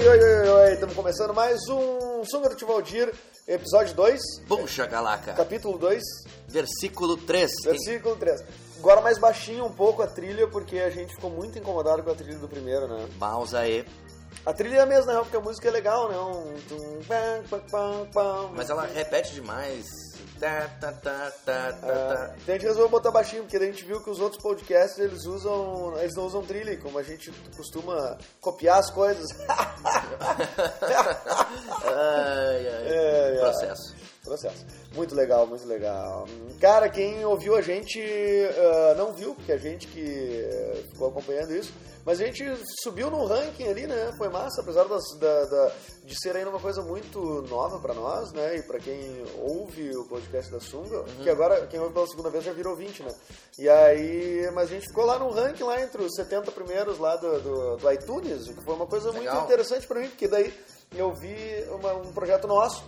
Oi, oi, oi, oi, estamos começando mais um Sunga do Tivaldir, episódio 2, Puxa, Galaca. capítulo 2, Versículo 3. versículo 3. Agora mais baixinho um pouco a trilha, porque a gente ficou muito incomodado com a trilha do primeiro, né? Mouse aí. A trilha é a mesma, né? Porque a música é legal, né? Um... Mas ela repete demais. É, então a gente resolveu botar baixinho, porque a gente viu que os outros podcasts eles usam. Eles não usam trilha, como a gente costuma copiar as coisas. Ai, ai. É, é. Processo. Processo. Muito legal, muito legal. Cara, quem ouviu a gente ah, não viu, porque a gente que eh, ficou acompanhando isso, mas a gente subiu no ranking ali, né? Foi massa, apesar das- da, da- de ser ainda uma coisa muito nova pra nós, né? E pra quem ouve o podcast da Sunga, que agora quem ouve pela segunda vez já virou 20, né? E aí, mas a gente ficou lá no ranking, lá entre os 70 primeiros lá do, do, do iTunes, o que foi uma coisa muito Legal. interessante pra mim, porque daí eu vi uma- um projeto nosso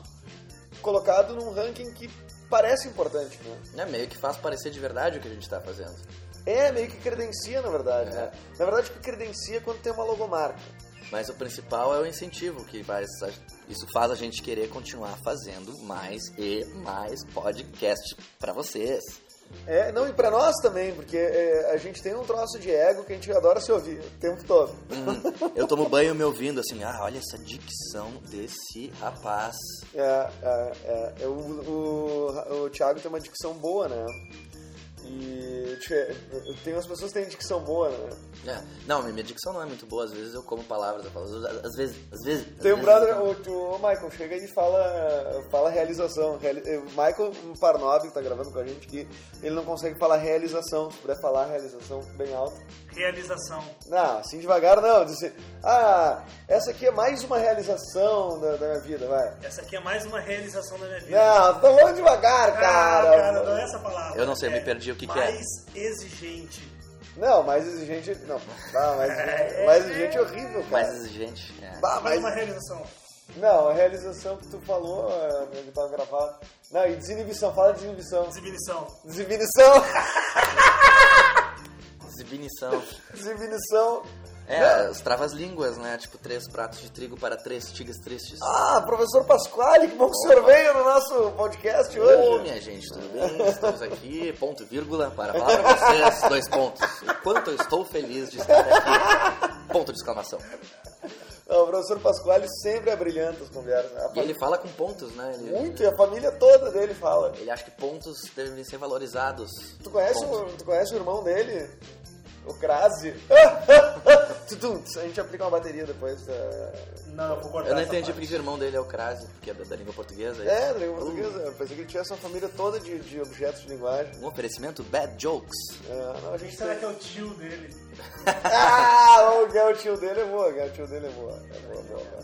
colocado num ranking que parece importante, né? É meio que faz parecer de verdade o que a gente tá fazendo. É, meio que credencia, na verdade, É. né? Na verdade, o que credencia é quando tem uma logomarca. Mas o principal é o incentivo que faz. Isso faz a gente querer continuar fazendo mais e mais podcast pra vocês. É, não, e pra nós também, porque é, a gente tem um troço de ego que a gente adora se ouvir o tempo todo. Hum, eu tomo banho me ouvindo assim, ah, olha essa dicção desse rapaz. É, é, é, é, o, o, o Thiago tem uma dicção boa, né? E tem umas pessoas que têm dicção boa, né? É, não, minha dicção não é muito boa, às vezes eu como palavras, eu falo, às vezes, às vezes. às Tem um brother, o, o Michael, chega e fala, fala realização. Reali- eh, Michael Parnob, que tá gravando com a gente aqui, ele não consegue falar realização. Se puder falar realização bem alto. Realização. Não, assim devagar não. Diz assim, ah, essa aqui é mais uma realização da, da minha vida, vai. Essa aqui é mais uma realização da minha vida. Não, tô falando devagar, Ah, cara. cara, não é essa palavra. Eu não sei, eu me É perdi o que que é. mais exigente. Não, mais exigente. Não, ah, mais, mais exigente é horrível, cara. Mais exigente. É. Bah, Mais mas- uma realização. Não, a realização que tu falou, é, que tava gravado. Não, e desinibição, fala desinibição. Desinibição. Desinibição. Exibinição. Desinibição. É, os travas-línguas, né? Tipo, três pratos de trigo para três tigres tristes. Ah, professor Pasquale, que bom que o senhor veio no nosso podcast Ô, hoje. minha gente, tudo bem? Estamos aqui, ponto e vírgula, para falar para vocês, dois pontos. O quanto eu estou feliz de estar aqui. Ponto de exclamação. Não, o professor Pasquale sempre abrilhanta as conversas. A E ele fala com pontos, né? Ele, Muito, e a família toda dele fala. ele acha que pontos devem ser valorizados. Tu conhece, o, tu conhece o irmão dele? O Crase? A gente aplica uma bateria depois. é, Não, eu vou cortar Eu não entendi parte. porque o irmão dele é o Crase, porque é da, da língua portuguesa. É, isso? da língua portuguesa. Eu pensei que ele tivesse uma família toda de, de objetos de linguagem. Um oferecimento Bad Jokes. É, não, a gente será tem- que é o tio dele? Ah, o o tio dele é boa, o tio dele é boa. É boa, boa, boa.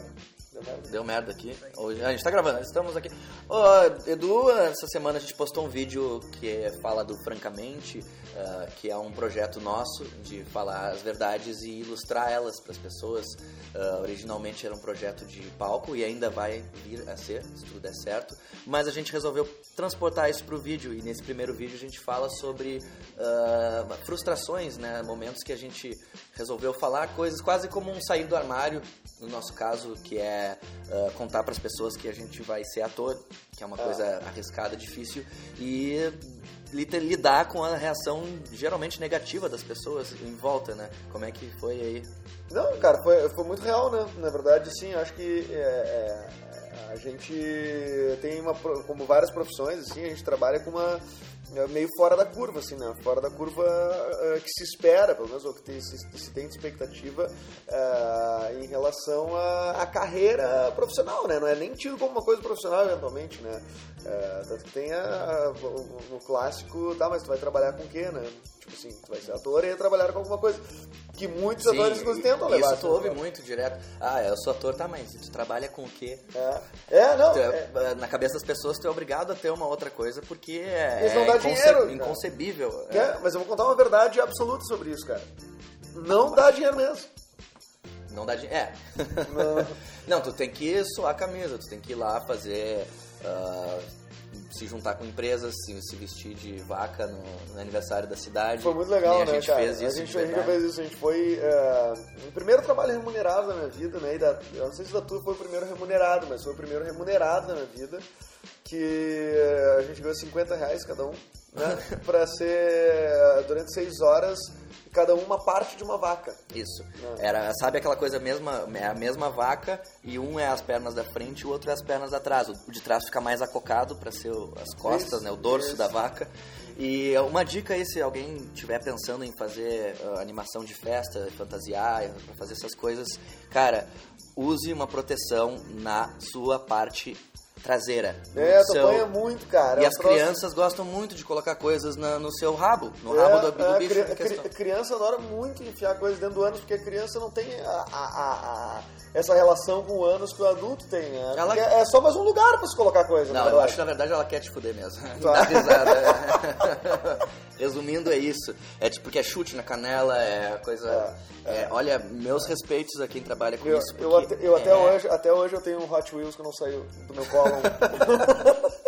Deu merda. Aqui. Hoje, a gente tá gravando, estamos aqui. Ô, Edu, essa semana a gente postou um vídeo que fala do Francamente, ah, que é um projeto nosso de falar as verdades e ilustrar elas para as pessoas. Ah, originalmente era um projeto de palco e ainda vai vir a ser, se tudo der certo. Mas a gente resolveu transportar isso pro vídeo e nesse primeiro vídeo a gente fala sobre ah, frustrações, né? Momentos que a gente resolveu falar coisas quase como um sair do armário, no nosso caso, que é ah, contar para as pessoas que a gente vai ser ator, que é uma coisa arriscada, difícil, e lidar com a reação geralmente negativa das pessoas em volta, né? Como é que foi aí? Não, cara, foi, foi muito real, né? Na verdade, sim, acho que é, é, a gente tem uma, como várias profissões, assim, a gente trabalha com uma é, meio fora da curva, assim, né? Fora da curva é, que se espera, pelo menos, ou que tem- se, se tem de expectativa é, em relação à, carreira profissional, né? Não é nem tido como uma coisa profissional, eventualmente, né? É, tanto que tem a, o, o clássico, tá, mas tu vai trabalhar com o quê, né? Tipo assim, tu vai ser ator e trabalhar com alguma coisa que muitos Sim, atores tentam levar. isso tu ouve sabe? muito direto. Ah, eu sou ator, tá, mas tu trabalha com o quê? É, é não, é, é- Na cabeça das pessoas, tu é obrigado a ter uma outra coisa porque é, Eles não inconce- dinheiro, inconcebível. é, mas eu vou contar uma verdade absoluta sobre isso, cara. Não dá dinheiro mesmo. Não dá dinheiro. É. Não. Não, tu tem que suar a camisa, tu tem que ir lá fazer. ah, se juntar com empresas, se, se vestir de vaca no, no aniversário da cidade. Foi muito legal, Nem a né, gente cara? fez isso a gente, fez isso, a gente foi. é, o primeiro trabalho remunerado da minha vida, né? Da, eu não sei se da tua foi o primeiro remunerado, mas foi o primeiro remunerado da minha vida. Que é, a gente ganhou 50 reais cada um, né? pra ser durante seis horas, cada um uma parte de uma vaca. Isso. Não. Era, sabe aquela coisa mesma, é a mesma vaca e um é as pernas da frente e o outro é as pernas atrás. O de trás fica mais acocado para ser o- as costas, Isso, né, o dorso isso. da vaca. E uma dica aí, se alguém estiver pensando em fazer ah, animação de festa, fantasiar, fazer essas coisas, cara, use uma proteção na sua parte traseira. É, apanha muito, cara. E É as troço- crianças gostam muito de colocar coisas na- no seu rabo, no É, rabo do, do é, bicho cri- em questão. cri- criança adora muito enfiar coisas dentro do ânus, porque a criança não tem a- a- a- essa relação com o ânus que o adulto tem, né? Ela- Porque É só mais um lugar pra se colocar coisa, Não, eu verdade. acho que na verdade ela quer te fuder mesmo. Tá. Dá risada. Resumindo, é isso. É tipo que é chute na canela, é coisa. é, olha, meus respeitos a quem trabalha com Eu, isso. eu até, eu até é- hoje, até hoje eu tenho um Hot Wheels que não saiu do meu colo.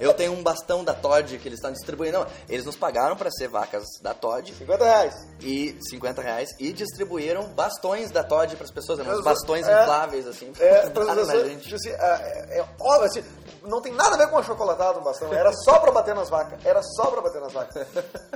Eu tenho um bastão da Todd que eles estão distribuindo. Não, eles nos pagaram pra ser vacas da Todd 50 reais. e 50 reais e distribuíram bastões da Todd pras pessoas, eram uns Mas, bastões é, infláveis assim. É, para as na pessoas, gente. assim, é, é óbvio, assim, não tem nada a ver com achocolatado um bastão, era só pra bater nas vacas, era só pra bater nas vacas.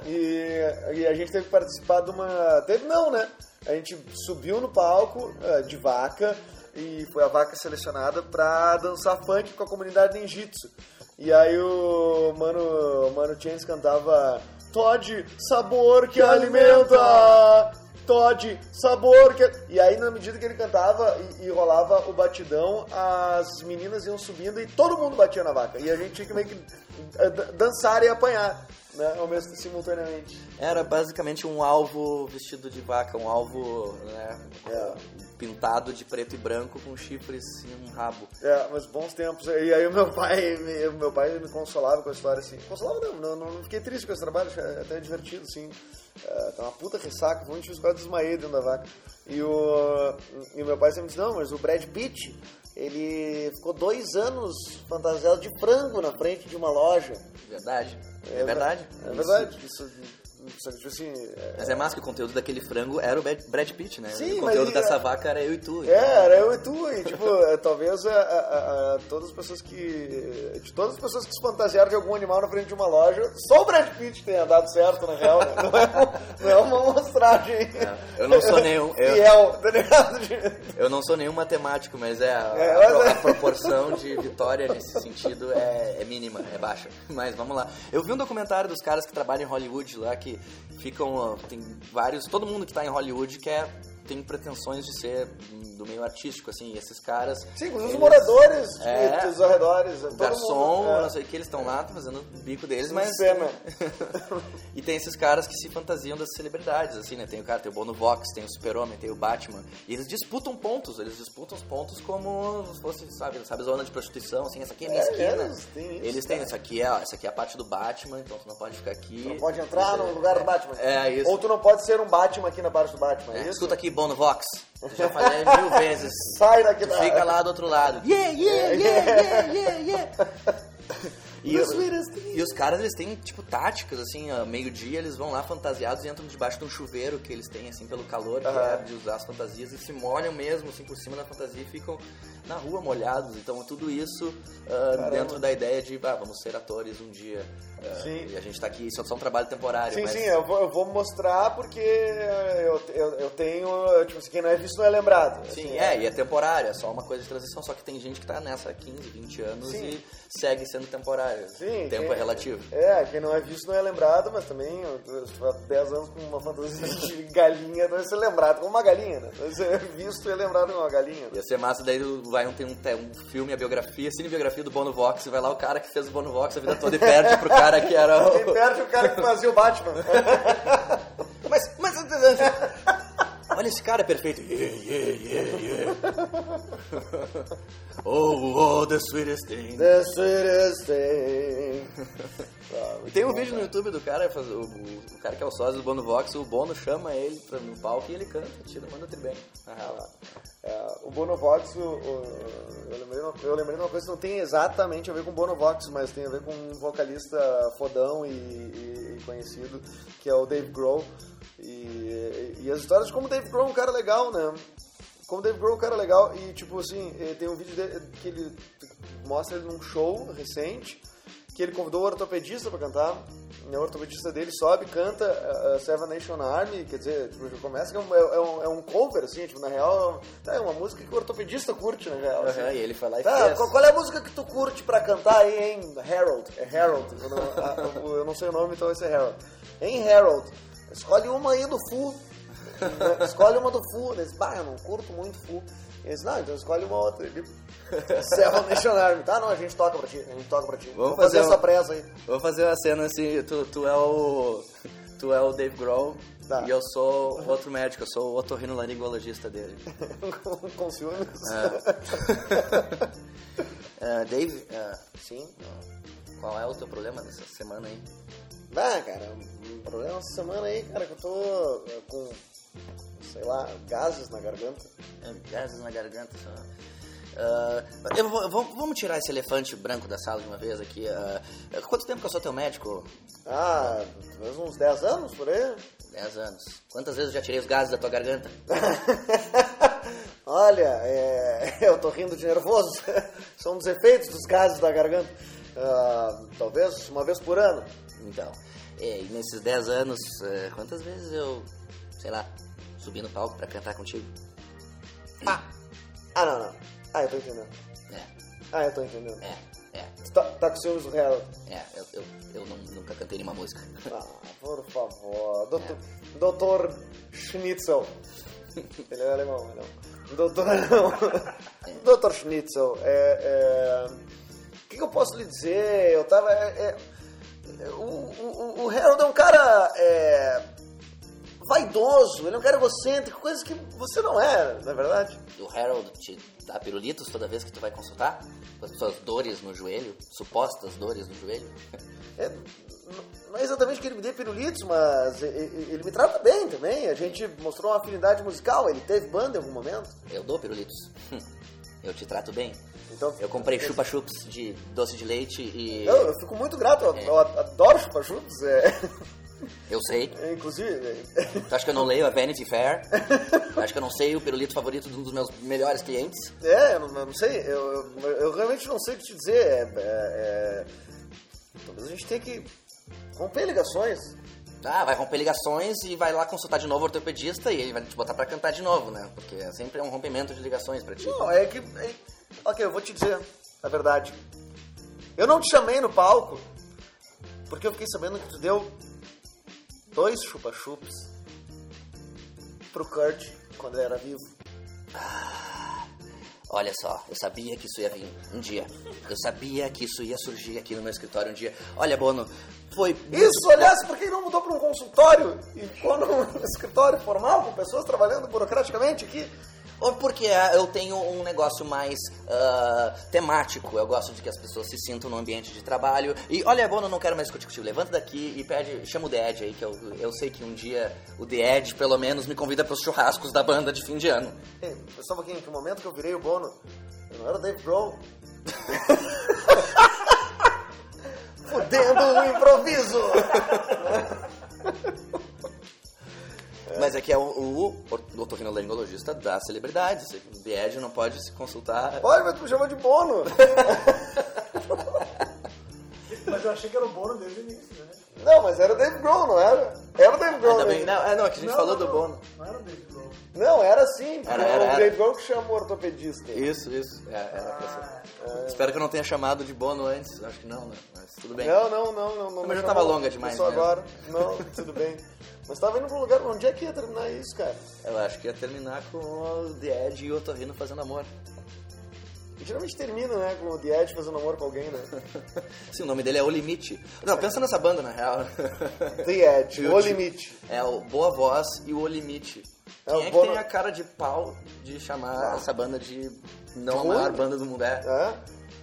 E, e a gente teve que participar de uma... Teve não, né? A gente subiu no palco eh, de vaca e foi a vaca selecionada pra dançar funk com a comunidade ninjitsu. E aí o Mano, o Mano Chains cantava Todd, sabor que alimenta! Todd, sabor que... E aí, na medida que ele cantava e, e rolava o batidão, as meninas iam subindo e todo mundo batia na vaca. E a gente tinha que meio que eh, dan- dançar e apanhar, né? Ao mesmo simultaneamente. Era basicamente um alvo vestido de vaca, um alvo né, É. pintado de preto e branco com chifres e um rabo. É, mas bons tempos. E aí o meu pai, me- meu pai me consolava com a história assim. Consolava não, não, não fiquei triste com esse trabalho, até divertido, assim. É, tá uma puta ressaca, foi um difícil, quase desmaiei dentro da vaca. E o, e o meu pai sempre disse, não, mas o Brad Pitt, ele ficou dois anos fantasiado de frango na frente de uma loja. Verdade. É, verdade. É verdade. Isso, isso, tipo assim, é, Mas é massa que o conteúdo daquele frango era o Brad Pitt, né? Sim, o conteúdo dessa vaca era eu e tu. É, era eu e tu, e tipo, é, talvez a, a- a- todas as pessoas que. De todas as pessoas que se fantasiaram de algum animal na frente de uma loja, só o Brad Pitt tenha dado certo, na real, né? Não é, não é uma amostragem. É, eu não sou nenhum- eu- Fiel, tá ligado? Eu não sou nenhum matemático, mas é a, É, mas é. a proporção de vitória nesse sentido é, é mínima, é baixa. Mas vamos lá. Eu vi um documentário dos caras que trabalham em Hollywood lá, que ficam. Tem vários. Todo mundo que tá em Hollywood quer. Tem pretensões de ser do meio artístico, assim, e esses caras. Sim, inclusive os eles- moradores É. dos arredores. todo garçom, mundo, é. não sei o que, eles estão lá fazendo o bico deles, mas. cena. e tem esses caras que se fantasiam das celebridades, assim, né? Tem o cara, tem o Bono Vox, tem o Super-Homem, tem o Batman. E eles disputam pontos, eles disputam os pontos como se fosse, sabe, sabe, zona de prostituição, assim, essa aqui é minha É, esquina. eles têm isso, eles têm, essa aqui, é, essa aqui é a parte do Batman, então tu não pode ficar aqui. Não pode entrar no lugar do Batman. É, isso. Ou tu não pode ser um Batman aqui na parte do Batman, é, É, isso? escuta aqui, Bono Vox. Eu já falei mil vezes. Sai daqui da... Fica lá do outro lado. Yeah, yeah, yeah, yeah, yeah, yeah. E, e os caras, eles têm, tipo, táticas, assim, meio-dia eles vão lá fantasiados e entram debaixo de um chuveiro que eles têm, assim, pelo calor, Aham. é de usar as fantasias, e se molham mesmo, assim, por cima da fantasia e ficam na rua molhados. Então, tudo isso Caramba. dentro da ideia de, ah, vamos ser atores um dia. Ah, Sim. E a gente tá aqui, isso é só um trabalho temporário, Sim, mas... sim, eu vou, eu vou mostrar porque eu, eu, eu tenho, tipo assim, quem não é visto não é lembrado. Sim, Assim, é, e é temporário, é só uma coisa de transição, só que tem gente que tá nessa há 15, 20 anos Sim. e segue sendo temporário. Sim, Tempo quem- é relativo. É, quem não é visto não é lembrado, mas também, tiver 10 anos com uma fantasia de galinha, vai ser lembrado como uma galinha, né? Vai ser visto e lembrado como uma galinha. né? Ia ser massa, daí vai um, tem um, um filme, a biografia, cinebiografia do Bono Vox, e vai lá o cara que fez o Bono Vox a vida toda e perde pro cara que era Quem o... perde o cara que fazia o Batman. Mas, mas... olha esse cara é perfeito. Yeah, yeah, yeah, yeah. oh, oh, the sweetest thing. The sweetest thing. Ah, Tem um bom, vídeo no cara. YouTube do cara, o, o- cara que é o sócio do Bono Vox, o Bono chama ele pra, no palco e ele canta, tira, manda bem. Real. É, o Bonovox, o, o- eu, lembrei, uma- eu lembrei de uma coisa que não tem exatamente a ver com o Bonovox, mas tem a ver com um vocalista fodão e, e- e conhecido, que é o Dave Grohl. E, e as histórias de como o Dave Grohl é um cara legal, né? Como o Dave Grohl é um cara legal e, tipo assim, eh, tem um vídeo dele que ele mostra ele num show recente, que ele convidou o ortopedista pra cantar. E o ortopedista dele sobe, canta uh, Seven Nation Army, quer dizer, tipo, já começa que é um, é, um, é um cover, assim, tipo, na real, tá, é uma música que o ortopedista curte, na real. assim. Aham, e ele foi lá e Tá, fez. qual, qual é a música que tu curte pra cantar aí, hein? Harold. É Harold. Eu não, eu não sei o nome, então vai ser Harold. Hein, Harold? Escolhe uma aí do Fu. Escolhe uma do Fu. Ele disse, bah, eu não curto muito Fu. Ele disse, não, então escolhe uma outra. Ele, Seven Nation Army. Tá, não, a gente toca pra ti. A gente toca pra ti. Vamos Vamos fazer, fazer essa pressa aí. Vou fazer uma cena assim, tu, tu é o. Tu é o Dave Grohl Tá. e eu sou outro médico, eu sou o otorrinolaringologista dele. com, ciúmes. Ah, Dave, ah, Sim. qual é o teu problema dessa semana aí? Ah, cara, um problema essa semana aí, cara, que eu tô eh, com, sei lá, gases na garganta. É, Gases na garganta só. Ah, eu vou- vamos tirar esse elefante branco da sala de uma vez aqui. ah, quanto tempo que eu sou teu médico? Ah, talvez uns 10 anos por aí. 10 anos. Quantas vezes eu já tirei os gases da tua garganta? Olha, é, eu tô rindo de nervoso. São dos efeitos dos gases da garganta. Ah, talvez uma vez por ano. Então, é, nesses 10 anos, eh, quantas vezes eu, sei lá, subi no palco pra cantar contigo? Ah, ah não, não. Ah, eu tô entendendo. É, Ah, eu tô entendendo. é, é, Tu Tá, tá com ciúmes do Harold. é, eu, eu, eu não- nunca cantei nenhuma música. Ah, por favor. Doutor, Doutor Schnitzel. Ele é alemão, não. Doutor, não. Doutor Schnitzel, é, é, o que, que eu posso lhe dizer? Eu tava... é, é, o, o, o Harold é um cara é, vaidoso, ele é um cara egocêntrico, coisas que você não é, na verdade. O Harold te dá pirulitos toda vez que tu vai consultar? Com as suas dores no joelho, supostas dores no joelho? É, não é exatamente que ele me dê pirulitos, mas ele me trata bem também. A gente mostrou uma afinidade musical, ele teve banda em algum momento. Eu dou pirulitos. Eu te trato bem. Então, Eu comprei chupa-chups de doce de leite e... Eu, eu fico muito grato, eu, eu adoro chupa-chups. É, Eu sei. é, inclusive, Tu acha que eu não leio a Vanity Fair? Tu acha que eu não sei o pirulito favorito de um dos meus melhores clientes? é, eu não, eu não sei, eu, eu, eu realmente não sei o que te dizer. É, é, é, talvez a gente tenha que romper ligações. Ah, vai romper ligações e vai lá consultar de novo o ortopedista e ele vai te botar pra cantar de novo, né? Porque é sempre um rompimento de ligações pra ti. Não, é que. é- ok, eu vou te dizer a verdade. Eu não te chamei no palco porque eu fiquei sabendo que tu deu dois chupa-chups pro Kurt quando ele era vivo. Olha só, eu sabia que isso ia vir um dia. Eu sabia que isso ia surgir aqui no meu escritório um dia. Olha, Bono, foi. Isso, aliás, por que não mudou para um consultório e ficou num escritório formal com pessoas trabalhando burocraticamente aqui? Ou porque ah, eu tenho um negócio mais ah, temático. Eu gosto de que as pessoas se sintam no ambiente de trabalho. E olha, Bono, não quero mais discutir contigo. Levanta daqui e pede, chama o The Edge aí, que eu, eu sei que um dia o The Edge, pelo menos, me convida para os churrascos da banda de fim de ano. Ei, Só um pouquinho, que o momento que eu virei o Bono, eu não era o Dave Grohl. Fudendo o improviso! Mas é que é o, o, o otorrinolaringologista da celebridade. O The Edge não pode se consultar. Olha, mas tu me chamou de Bono! Mas eu achei que era o Bono desde o início, né? Não, mas era o Dave Grohl, não era? Era o Dave Grohl. Bem, né? não, é, não, é que a gente Não, falou não, do. Bono. Não era o David Grohl. Não, era assim. Era, era, o. Dave Grohl que chamou o ortopedista. Isso, isso. É, era pra ser. Ah, Espero que eu não tenha chamado de Bono antes. Acho que não, né? Mas tudo bem. Não, não, não, não. não Mas já tava longa demais, Só agora. Não, tudo bem. Mas tava indo pra um lugar, onde é que ia terminar isso, cara? Eu acho que ia terminar com o The Edge e o Otorrino fazendo amor. Geralmente termina, né, com o The Edge fazendo amor com alguém, né? Sim, o nome dele é O Limite. Não, pensa nessa banda, na real. The Edge, o te- limite. É o Boa Voz e o O Limite. É, Quem é que tem a cara de pau de chamar Ah. essa banda de não a maior banda do mundo? É, É?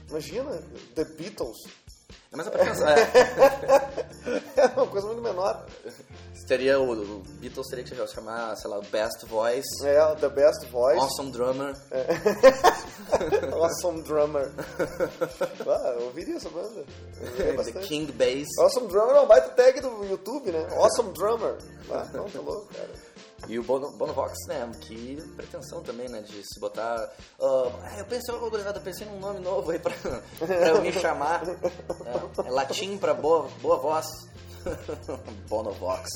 Imagina, The Beatles. É mais pensar. É. É uma coisa muito menor. Teria o, o Beatles teria que se chamar, sei lá, Best Voice, É, The Best Voice. Awesome Drummer. Awesome Drummer. Ah, eu ouviria essa banda. Ouviria The. King Bass. Awesome Drummer é um baita tag do YouTube, né? Awesome Drummer. Ah, não, tá louco, cara. E o Bono, Bonovox, né? Que pretensão também, né? De se botar. ah, eu pensei, gurizada, eu pensei num nome novo aí pra, pra eu me chamar. É, é latim pra boa, boa voz. Bonovox.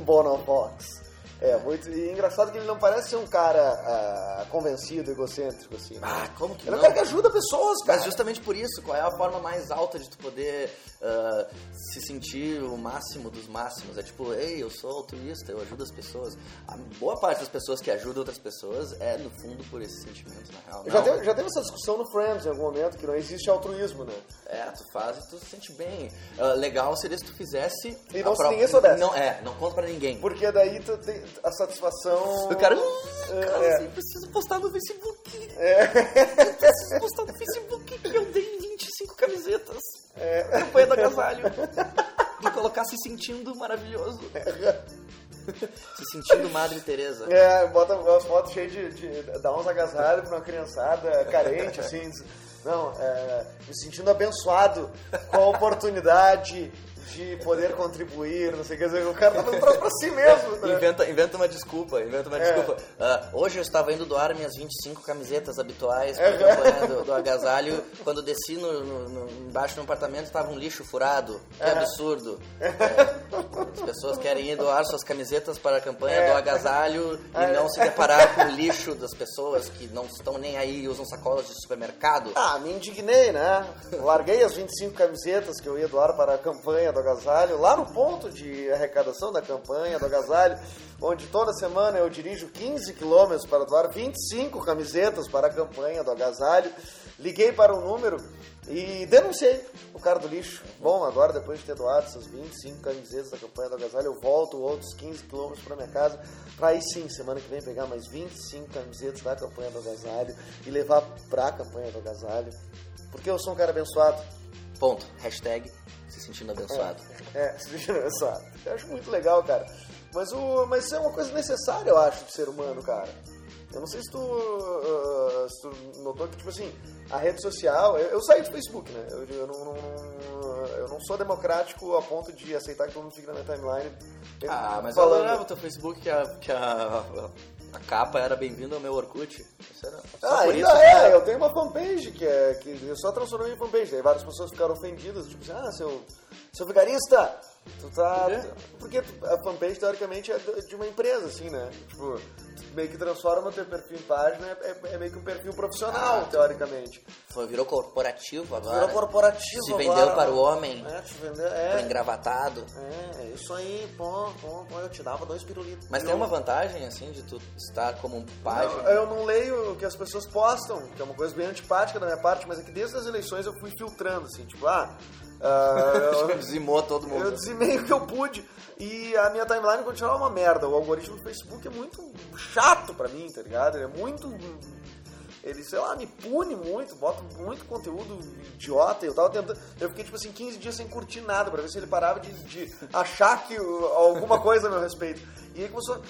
Bonovox. É, muito. E engraçado que ele não parece ser um cara ah, convencido, egocêntrico, assim. Ah, como que ele é não? um cara que ajuda pessoas, cara. Mas justamente por isso, qual é a forma mais alta de tu poder ah, se sentir o máximo dos máximos? É tipo, ei, eu sou altruísta, eu ajudo as pessoas. A boa parte das pessoas que ajudam outras pessoas é, no fundo, por esse sentimento, na real. Já teve, já teve essa discussão no Friends em algum momento, que não existe altruísmo, né? É, tu faz e tu se sente bem. Ah, legal seria se tu fizesse... E não se ninguém soubesse. Não, é, não conta pra ninguém. Porque daí tu tem a satisfação. O cara, "Ah, cara, É. eu preciso postar no Facebook. É. Eu preciso postar no Facebook que eu dei 25 camisetas. É. Campanha do agasalho. E colocar se sentindo maravilhoso. Se sentindo Madre Teresa. É, bota umas fotos cheias de, de. dá uns agasalhos pra uma criançada carente, assim. Não, é, me sentindo abençoado com a oportunidade de poder contribuir, não sei o que. O cara tá fazendo pra, pra si mesmo, né? Inventa, inventa uma desculpa, inventa uma É. desculpa. Ah, hoje eu estava indo doar minhas 25 camisetas habituais É. para a campanha do, do agasalho. Quando desci no, no- no- embaixo do apartamento estava um lixo furado. Que É. absurdo. É, as pessoas querem ir doar suas camisetas para a campanha É. do agasalho e É. não se deparar com o lixo das pessoas que não estão nem aí e usam sacolas de supermercado. Ah, me indignei, né? Larguei as 25 camisetas que eu ia doar para a campanha do agasalho, lá no ponto de arrecadação da campanha do agasalho, onde toda semana eu dirijo 15 quilômetros para doar 25 camisetas para a campanha do agasalho. Liguei para o número e denunciei o cara do lixo. Bom, agora depois de ter doado essas 25 camisetas da campanha do agasalho, eu volto outros 15 quilômetros para minha casa, para aí sim, semana que vem, pegar mais 25 camisetas da campanha do agasalho e levar para a campanha do agasalho. Porque eu sou um cara abençoado. Ponto. Hashtag se sentindo abençoado. É, se deixa abençoado. Eu acho muito legal, cara. Mas, o, mas isso é uma coisa necessária, eu acho, do ser humano, cara. Eu não sei se tu, ah, se tu notou que, tipo assim, a rede social... Eu, eu saí do Facebook, né? Eu, eu não, não- eu não sou democrático a ponto de aceitar que todo mundo fique na minha timeline. Ah, mas eu falando... adorava o teu Facebook que a, que a, a capa era bem-vindo ao meu Orkut. Isso era Ah, ainda isso, é, eu tenho uma fanpage que, é, que eu só transformei em fanpage. Daí várias pessoas ficaram ofendidas, tipo assim, ah, seu, seu vigarista, tu tá. Tu- Porque a fanpage, teoricamente, é de uma empresa, assim, né? Tipo, tu meio que transforma teu perfil em página, é, é- é meio que um perfil profissional, Ah, teoricamente. Foi, virou corporativo agora. Virou corporativo Se agora, vendeu para o homem, É, te vendeu, foi é. engravatado. É, é isso aí, pô, pô, pô, eu te dava dois pirulitos. Mas tem uma vantagem, assim, de tu estar como um página. Não, eu não leio o que as pessoas postam, que é uma coisa bem antipática da minha parte, mas é que desde as eleições eu fui filtrando, assim, tipo, ah. Ah, eu- Dizimou todo mundo. eu dizimei o que eu pude e a minha timeline continuava uma merda. O algoritmo do Facebook é muito chato pra mim, tá ligado? Ele é muito. Ele, sei lá, me pune muito, bota muito conteúdo idiota. Eu tava tentando. Eu fiquei, tipo assim, 15 dias sem curtir nada pra ver se ele parava de, de achar que o- alguma coisa a meu respeito. E aí começou.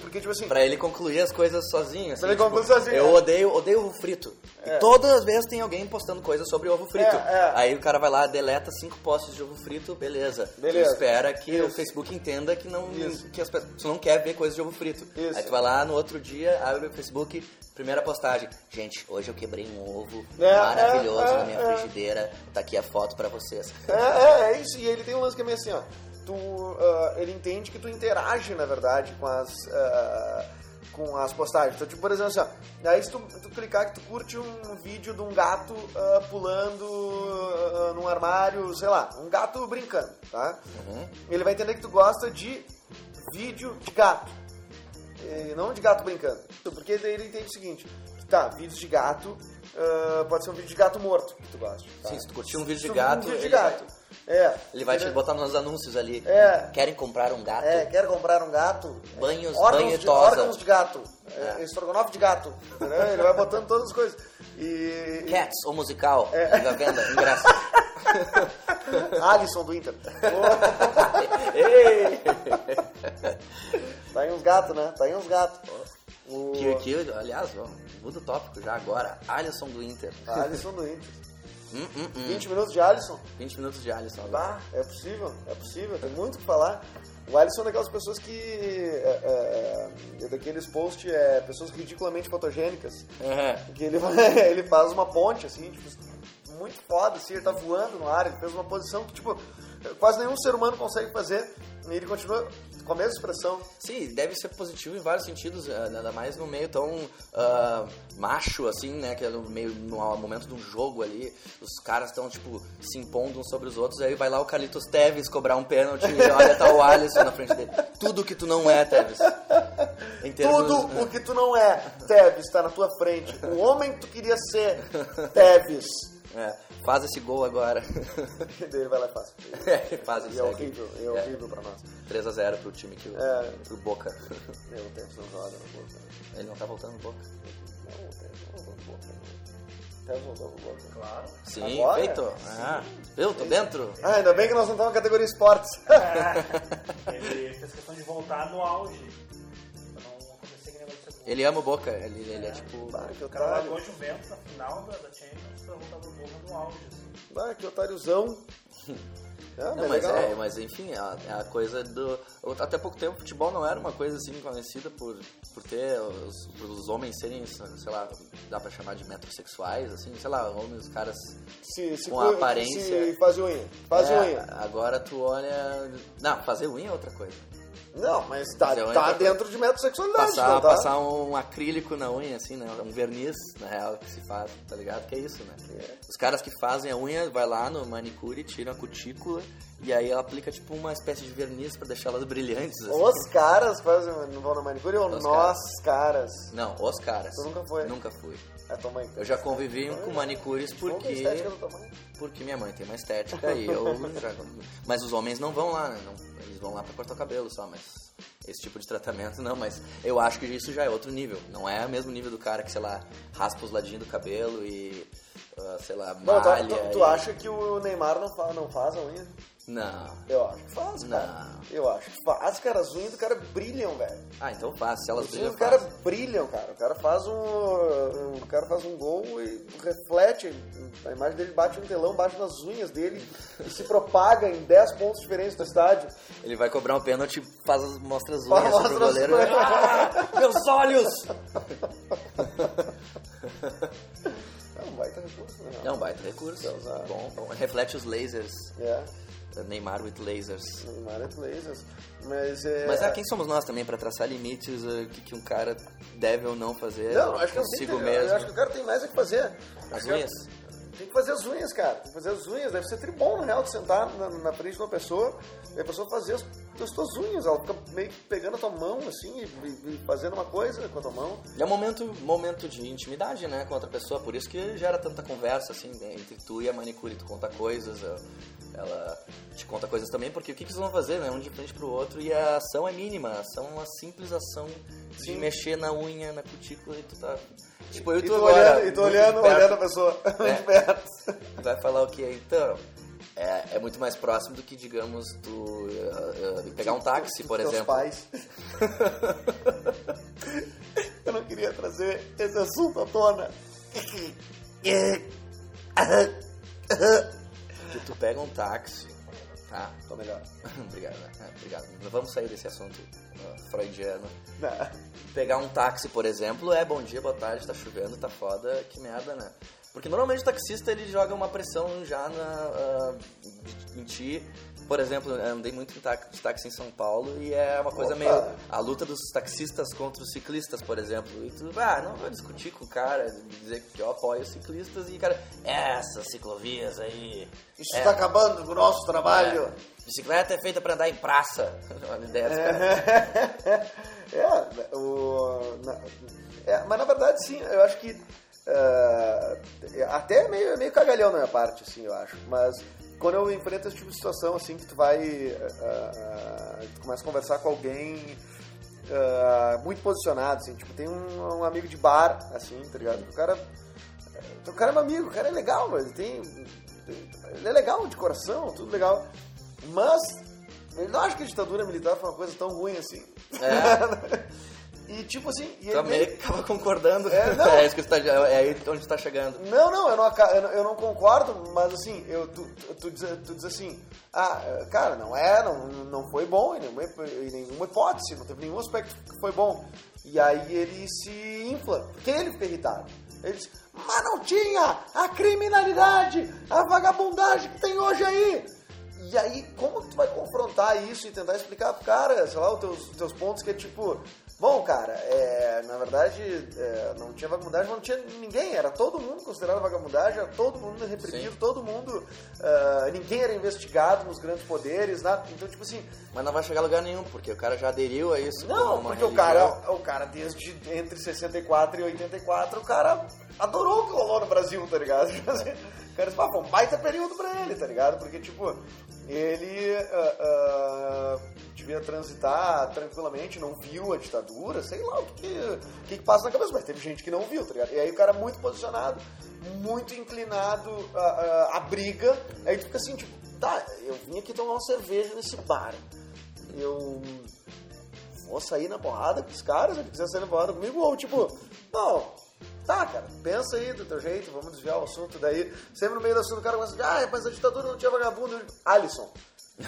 Porque, tipo assim. Pra ele concluir as coisas sozinho. Assim, Pra ele tipo, concluir sozinho, Eu é. odeio, odeio ovo frito. É. E todas as vezes tem alguém postando coisas sobre ovo frito. É, é. Aí o cara vai lá, deleta cinco posts de ovo frito, beleza. Beleza. Tu espera que o Isso. Facebook entenda que não, Isso. que as tu não quer ver coisas de ovo frito. Isso. Aí tu vai lá no outro dia, abre o Facebook, primeira postagem. Gente, hoje eu quebrei um ovo É, maravilhoso é, na minha é. frigideira. Tá aqui a foto pra vocês. É, é, é isso. E ele tem um lance que é meio assim, ó. Tu, ah, ele entende que tu interage, na verdade, com as, ah, com as postagens. Então, tipo, por exemplo, assim, ó. Aí se tu, tu clicar que tu curte um vídeo de um gato ah, pulando ah, num armário, sei lá, um gato brincando, tá? Uhum. Ele vai entender que tu gosta de vídeo de gato. E não de gato brincando. Porque daí ele entende o seguinte, tá, vídeos de gato, ah, pode ser um vídeo de gato morto que tu gosta. tá? Sim, se tu curtir um vídeo de tu gato, um vídeo de vai- gato. É. Ele vai te botar nos anúncios ali. É. Querem comprar um gato? É, quer comprar um gato? Banhos- órgãos banho de, órgãos de gato. É. É. Estrogonofe de gato. entendeu? Ele vai botando todas as coisas. E. Cats, o musical. É. À venda, ingresso. Alisson do Inter. Ei! Tá aí uns gatos, né? Tá aí uns gatos. O que, que, aliás, ó, muda o tópico já agora. Alisson do Inter. Alisson do Inter. Hum, hum, hum. 20 minutos de Alisson? 20 minutos de Alisson. Bah, é possível, é possível, tem muito o que falar. O Alisson é daquelas pessoas que. É, é, é daqueles posts, é, pessoas ridiculamente fotogênicas. É. Que ele, ele faz uma ponte, assim, tipo, muito foda, assim, ele tá voando no ar, ele fez uma posição que, tipo, quase nenhum ser humano consegue fazer. E ele continua com a mesma expressão. Sim, deve ser positivo em vários sentidos, eh, ainda mais no meio tão ah, macho, assim, né? Que é no meio, no momento de um jogo ali, os caras estão, tipo, se impondo uns sobre os outros, aí vai lá o Carlitos Teves cobrar um pênalti e olha, tá o Alisson na frente dele. Tudo que tu não é, Teves. Termos- Tudo o que tu não é, Tevez, tá na tua frente. O homem que tu queria ser, Tevez. É, faz esse gol agora. E daí ele vai lá e faz. É, faz E isso é aí. horrível, é horrível pra nós. 3x0 pro time que. É. pro Boca. Meu, o Tevez não joga no Boca. Ele não tá voltando no Boca. Não, o Tevez não voltou no Boca. não. O Tevez voltou no Boca. Claro. Sim, Agora? feito. Ah, viu? Tô dentro. Ah, ainda bem que nós não estamos na categoria esportes. É, ele fez questão de voltar no auge. Ele ama o Boca. Ele, ele é tipo. Ah, que O cara largou Juventus na final da, da Champions pra voltar pro Boca no auge. Assim. Ah, que otáriozão. Ah, Não, mas é, mas enfim, a, é a coisa do. Até pouco tempo, o futebol não era uma coisa assim conhecida por, por ter os, por os homens serem, sei lá, dá pra chamar de metrosexuais, assim, sei lá, homens, caras. se, se com cu- aparência. Se faz unha. Faz É, unha. Agora tu olha. Não, fazer unha é outra coisa. Não, mas tá, unha tá dentro de metrosexualidade. Passar, não tá? passar um acrílico na unha, assim, né? Um verniz, na real, que se faz, tá ligado? Que é isso, né? É. Os caras que fazem a unha, vai lá no manicure, tiram a cutícula e aí ela aplica tipo uma espécie de verniz pra deixar elas brilhantes. assim. Os caras fazem, não vão na manicure ou Os nós, caras? Não, os caras. Tu nunca foi? Nunca fui. É tua mãe. Eu já convivi com manicures é porque porque minha mãe tem uma estética e eu. Mas os homens não vão lá, né? Não, eles vão lá pra cortar o cabelo só, mas esse tipo de tratamento não, mas eu acho que isso já é outro nível. Não é o mesmo nível do cara que, sei lá, raspa os ladinhos do cabelo e, ah, sei lá, Não, tu, malha. tu, tu e- acha que o Neymar não, fa, não faz a unha? Não. Eu acho que faz, cara. Não. Eu acho que faz, cara. As unhas do cara brilham, velho. Ah, então faz. Se elas Os brilham, unhas do cara faz. brilham, cara. O cara faz um. O cara faz um gol e reflete. A imagem dele bate no telão, bate nas unhas dele e se propaga em 10 pontos diferentes do estádio. Ele vai cobrar um pênalti, faz as, mostra as unhas pro mostra as goleiro. Ah, meus olhos! É recurso, né? É um baita recurso. Usar. Bom, bom. Reflete os lasers. É. Neymar with lasers. Neymar é lasers. Mas é. Mas é, quem somos nós também pra traçar limites, o que, que um cara deve ou não fazer Não, acho que tem consigo mesmo? Eu acho que o cara tem mais a que fazer. As unhas? Tem que fazer as unhas, cara. Tem que fazer as unhas. Deve ser tribom, na real, de sentar na, na frente de uma pessoa e a pessoa fazer as, as tuas unhas. Ela fica meio que pegando a tua mão, assim, e, e- fazendo uma coisa com a tua mão. E é um momento, momento de intimidade, né, com outra pessoa, por isso que gera tanta conversa, assim, entre tu e a manicure, tu conta coisas, ela- te conta coisas também, porque o que, que eles vão fazer, né, um de frente pro outro, e a ação é mínima, a ação é uma simples ação de Sim. mexer na unha, na cutícula, e tu tá... Tipo, eu E e tu agora... olhando, e muito olhando, perto, olhando a pessoa É. de perto. Vai falar o que então? É, é muito mais próximo do que, digamos, tu eh, eh, pegar um táxi, por Teus exemplo. pais. Eu não queria trazer esse assunto à tona. Que tu pega um táxi, tá? Tô melhor. obrigado, né? É, obrigado. Vamos sair desse assunto uh, freudiano. Não. Pegar um táxi, por exemplo, é bom dia, boa tarde, tá chovendo, tá foda, que merda, né? Porque normalmente o taxista ele joga uma pressão já na, ah, em ti. Por exemplo, andei muito em de táxi em São Paulo e é uma coisa Opa! meio. A luta dos taxistas contra os ciclistas, por exemplo. E tu, ah, não vou discutir com o cara, dizer que eu apoio os ciclistas e o cara, essas ciclovias aí. Isso é, está acabando com o nosso trabalho. é, bicicleta é feita pra andar em praça. Olha a ideia dos caras. é, o, na- é, mas na verdade sim, eu acho que ah, até é meio, é meio cagalhão da minha parte, assim, eu acho. Mas quando eu enfrento esse tipo de situação, assim, que tu vai. ah, ah, tu começa a conversar com alguém ah, muito posicionado, assim, tipo, tem um, um amigo de bar, assim, tá ligado? O cara. O cara é meu amigo, o cara é legal, mas ele tem. Ele é legal de coração, tudo legal. Mas ele não acha que a ditadura militar foi uma coisa tão ruim assim. e tipo assim. E ele Também meio- acaba concordando. É, não. É, isso que você tá, é aí onde você tá chegando. Não, não, eu não, eu não, concordo, mas assim, eu, tu, tu, diz, tu diz assim, ah, cara, não é, não, não foi bom em nenhuma, em nenhuma hipótese, não teve nenhum aspecto que foi bom. E aí ele se infla, porque ele fica irritado. Ele diz, mas não tinha a criminalidade, a vagabundagem que tem hoje aí. E aí, como tu vai confrontar isso e tentar explicar pro cara, sei lá, os teus, os teus pontos que é tipo, bom, cara, é, na verdade, é, não tinha vagabundagem, mas não tinha ninguém, era todo mundo considerado vagabundagem, era todo mundo reprimido, Sim. todo mundo, ah, ninguém era investigado nos grandes poderes, nada. Então, tipo assim, Mas não vai chegar a lugar nenhum, porque o cara já aderiu a isso. não, porque o cara, o cara desde entre 64 e 84, o cara adorou o que rolou no Brasil, tá ligado? Tipo cara disse, "Ah, um baita período pra ele, tá ligado? Porque, tipo, ele ah, ah, devia transitar tranquilamente, não viu a ditadura, sei lá o que, que, que, passa na cabeça, mas teve gente que não viu, tá ligado? E aí o cara muito posicionado, muito inclinado à, à- briga, aí tu fica assim, tipo, tá, eu vim aqui tomar uma cerveja nesse bar. Eu vou sair na porrada com os caras, se quiser sair na porrada comigo, ou tipo, não, tá, cara, pensa aí do teu jeito, vamos desviar o assunto, daí, sempre no meio do assunto o cara começa a dizer, ah, mas a ditadura não tinha vagabundo, Alisson.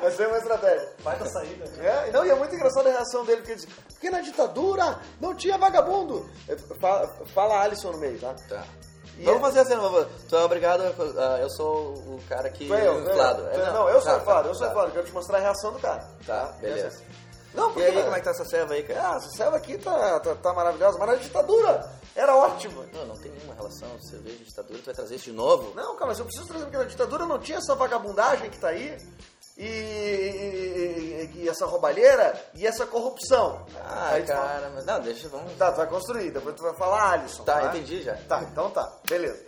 Vai ser uma estratégia. Vai da saída. É, e não, e é muito engraçada a reação dele, porque ele diz, porque na ditadura não tinha vagabundo. Eu- Fala, fala Alisson no meio, tá? Tá. E Vamos é- fazer assim, vamos- tu é obrigado, a- eu sou o cara que Foi eu, inflado. É, não, eu sou tá, inflado, eu sou tá. inflado, quero te mostrar a reação do cara. Tá, beleza. Não, E porque aí, como é que tá essa serva aí, cara? Ah, essa selva aqui tá, tá, tá maravilhosa, mas na ditadura era ótima. Não, não tem nenhuma relação cerveja e ditadura, tu vai trazer isso de novo? Não, cara, mas eu preciso trazer porque na ditadura não tinha essa vagabundagem que tá aí. E, e- e- essa roubalheira e essa corrupção. Ah, fala, cara, mas não, deixa, vamos... Tá, tu vai construir, depois tu vai falar Alisson. Tá, entendi já. Tá, então tá, beleza.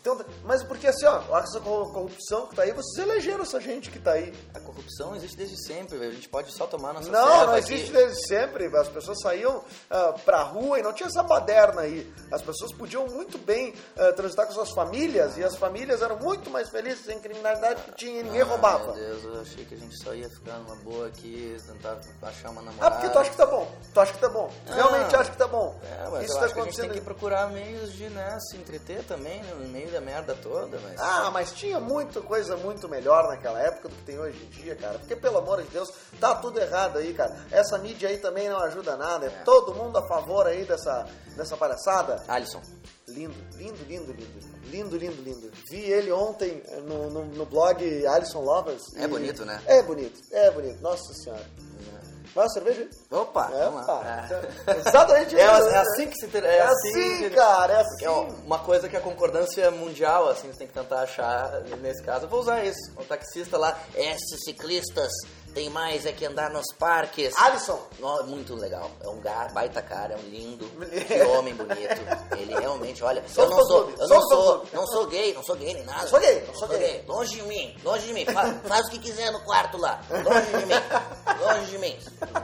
Então, mas porque assim, ó, essa cor- corrupção que tá aí, vocês elegeram essa gente que tá aí. A corrupção existe desde sempre, velho. a gente pode só tomar nossa Não, não aqui. existe desde sempre. As pessoas saíam ah, pra rua e não tinha essa baderna aí. As pessoas podiam muito bem ah, transitar com suas famílias e as famílias eram muito mais felizes sem criminalidade porque tinha, ninguém Ah, roubava. Meu Deus, eu achei que a gente só ia ficar numa boa aqui, tentar achar uma Ah, namorada. porque tu acha que tá bom. Tu acha que tá bom. Ah. realmente acha que tá bom. É, mas Isso eu tá acho que a gente tem acontecendo. que procurar meios de, né, se entreter também, né, no meio da merda toda, mas... Ah, mas tinha muita coisa muito melhor naquela época do que tem hoje em dia, cara. Porque, pelo amor de Deus, tá tudo errado aí, cara. Essa mídia aí também não ajuda nada. É, todo mundo a favor aí dessa, dessa palhaçada. Alisson, Lindo, lindo, lindo, lindo. Lindo, lindo, lindo. Vi ele ontem no, no, no blog Alison Lovers. É e- bonito, né? É bonito, é bonito. Nossa senhora. Vai uma cerveja? Opa, É, vamos lá. Exatamente É, isso. é assim que se... ter- É, É assim, assim, cara, é Porque é assim. uma coisa que a concordância mundial, assim, você tem que tentar achar nesse caso. Eu vou usar isso. O taxista lá, esses ciclistas tem mais é que andar nos parques. Alisson, No- muito legal. É um ga- baita cara, é um lindo, que homem bonito. Ele realmente, olha, Só eu não sou, eu não sou, não sou gay, não sou gay nem nada. Não sou gay, não sou gay. Longe de mim, longe de mim. Fa- Faz, o que quiser no quarto lá. Longe de mim, longe de mim.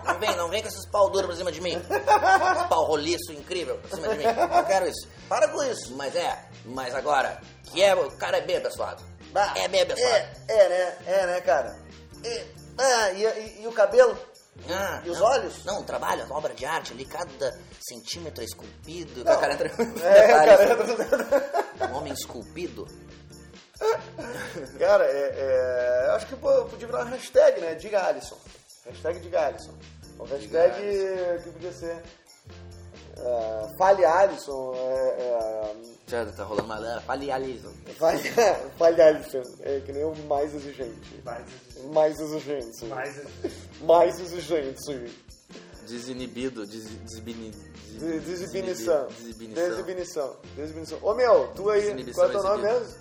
Não vem, não vem com esses pau duros pra cima de mim. Esse pau roliço incrível pra cima de mim. Não quero isso. para com isso. Mas é, mas agora, que é, o cara é bem abençoado. Bah, É bem abençoado. É, é, né? É, né, cara? É, ah, e, e- e o cabelo? Ah, E os não, olhos? Não, trabalho, uma obra de arte ali, cada centímetro é esculpido. Não. O cara entra É, cara. Um homem esculpido. Cara, é, é, eu acho que pô, podia virar uma hashtag, né? Diga Alisson. Hashtag Diga Alisson. Ou hashtag que podia ser. ah, fale Alisson. É, Tá rolando uma. Fale Alisson. é, fale, fale Alisson. É que nem o mais exigente. Mais, Mais exigente. mais Mais exigente. Desinibido, des, desbini, De- Desinibição. Desinibição. Desinibição. Desinibição. Ô meu, tu aí, Desinibição, qual é teu nome mesmo?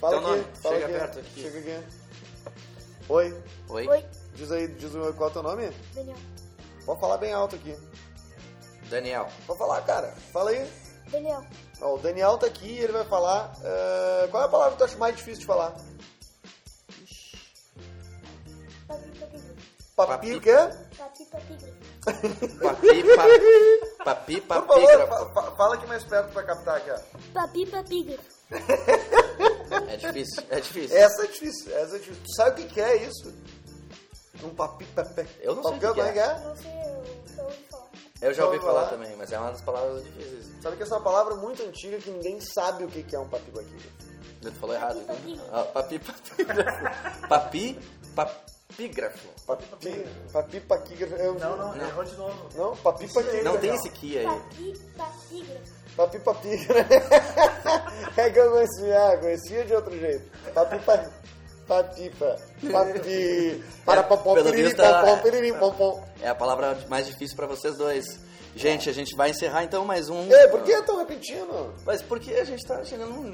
Fala Teu aqui. nome, fala chega aqui. perto aqui. Chega aqui. Oi, Oi? Oi, diz aí, diz o- qual é o teu nome? Daniel. Pode falar bem alto aqui. Daniel. Pode falar, cara. Fala aí. Daniel. Ó, o Daniel tá aqui e ele vai falar. eh, qual é a palavra que tu acha mais difícil de falar? Papi, papi, grifo. Papi, Papi. Papi, papi. Papi, papi, papi, Por favor, fa- fa- fala aqui mais perto pra captar aqui, ó. Papi, papi. É difícil, é difícil. Essa é difícil, essa é difícil. Tu sabe o que, que é isso? Um papi, papi. Eu não sei o que que é que é? Não sei, eu só ouvi falar. Eu já ouvi lá. falar também, mas é uma das palavras difíceis. Sabe que essa é uma palavra muito antiga que ninguém sabe o que, é um papi, papi. Tu falou errado. Papi, Ah, papi, papígrafo. Papi, papígrafo. Papi, papi, papi, eu- Não, não, errou de novo. Não, papi, papi. Não tem esse que aí. Papi, grifo. Papi, papi. é que eu conhecia, ah, conhecia de outro jeito. Papi, papi. Papipa. Papi. Para Pelo piririm, popom, piririm, popom. É a palavra mais difícil pra vocês dois. Gente, a gente vai encerrar então mais um. Ei, por que tão repetindo? Mas porque a gente tá chegando num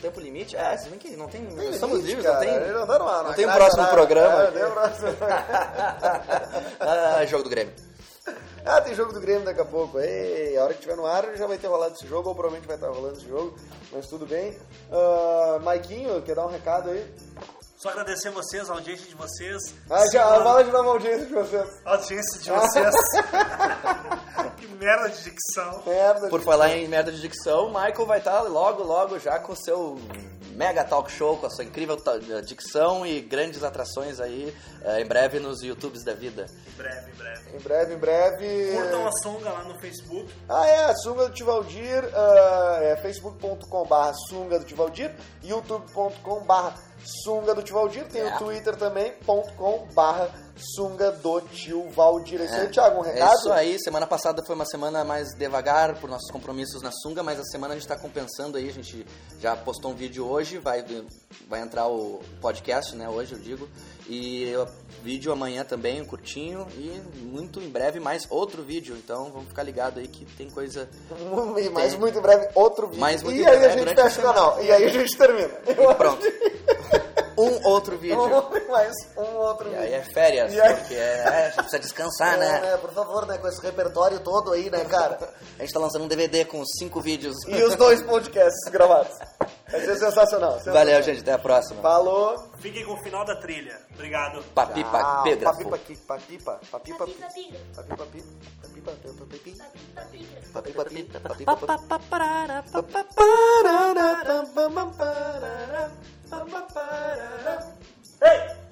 tempo limite. É, se bem que não tem. Tem somos limite, livres, não cara. tem. Não, tá numa- não na tem um próximo horária. programa. É, tem um próximo. ah, jogo do Grêmio. Ah, tem jogo do Grêmio daqui a pouco. Ei, a hora que tiver no ar já vai ter rolado esse jogo, ou provavelmente vai estar rolando esse jogo, mas tudo bem. Ah, Maiquinho, quer dar um recado aí? Só agradecer vocês, a audiência de vocês. Ah, já, fala de novo a audiência de vocês. a audiência de vocês. que merda de dicção. Merda. Por falar em merda de dicção, o Michael vai estar logo, logo já com o seu mega talk show, com a sua incrível ta- dicção e grandes atrações aí eh, em breve nos YouTubes da vida. Em breve, em breve. Em breve, em breve. Curtam a sunga lá no Facebook. Ah, é, a Sunga do Tivaldir, ah, é facebook.com.br Sunga do Tivaldir, youtube.com.br Sunga do Tivaldir, tem É. o Twitter também, .com.br Sunga do Tio Valdir. É aí, É. Thiago, um É recado? isso aí, semana passada foi uma semana mais devagar por nossos compromissos na Sunga, mas a semana a gente está compensando aí, a gente já postou um vídeo hoje, vai, vai entrar o podcast, né, hoje eu digo, e vídeo amanhã também, um curtinho, e muito em breve mais outro vídeo, então vamos ficar ligado aí que tem coisa... Mais muito em breve outro vídeo. Mais muito e aí a breve, gente a fecha o canal. E aí a gente termina. E pronto. Um outro vídeo. mais um outro E vídeo. aí é férias, aí- porque é, a gente precisa descansar, É, né? né, por favor, né, com esse repertório todo aí, né, cara? A gente tá lançando um DVD com cinco vídeos. E os dois podcasts gravados. Vai ser sensacional. Valeu, gente. Até a próxima. Falou. Fiquem com o final da trilha. Obrigado. Papipa, pedra. Papipa, papipa, papipa, papipa, papipa, papipa, papipa, papipa, papipa, papipa, Hey!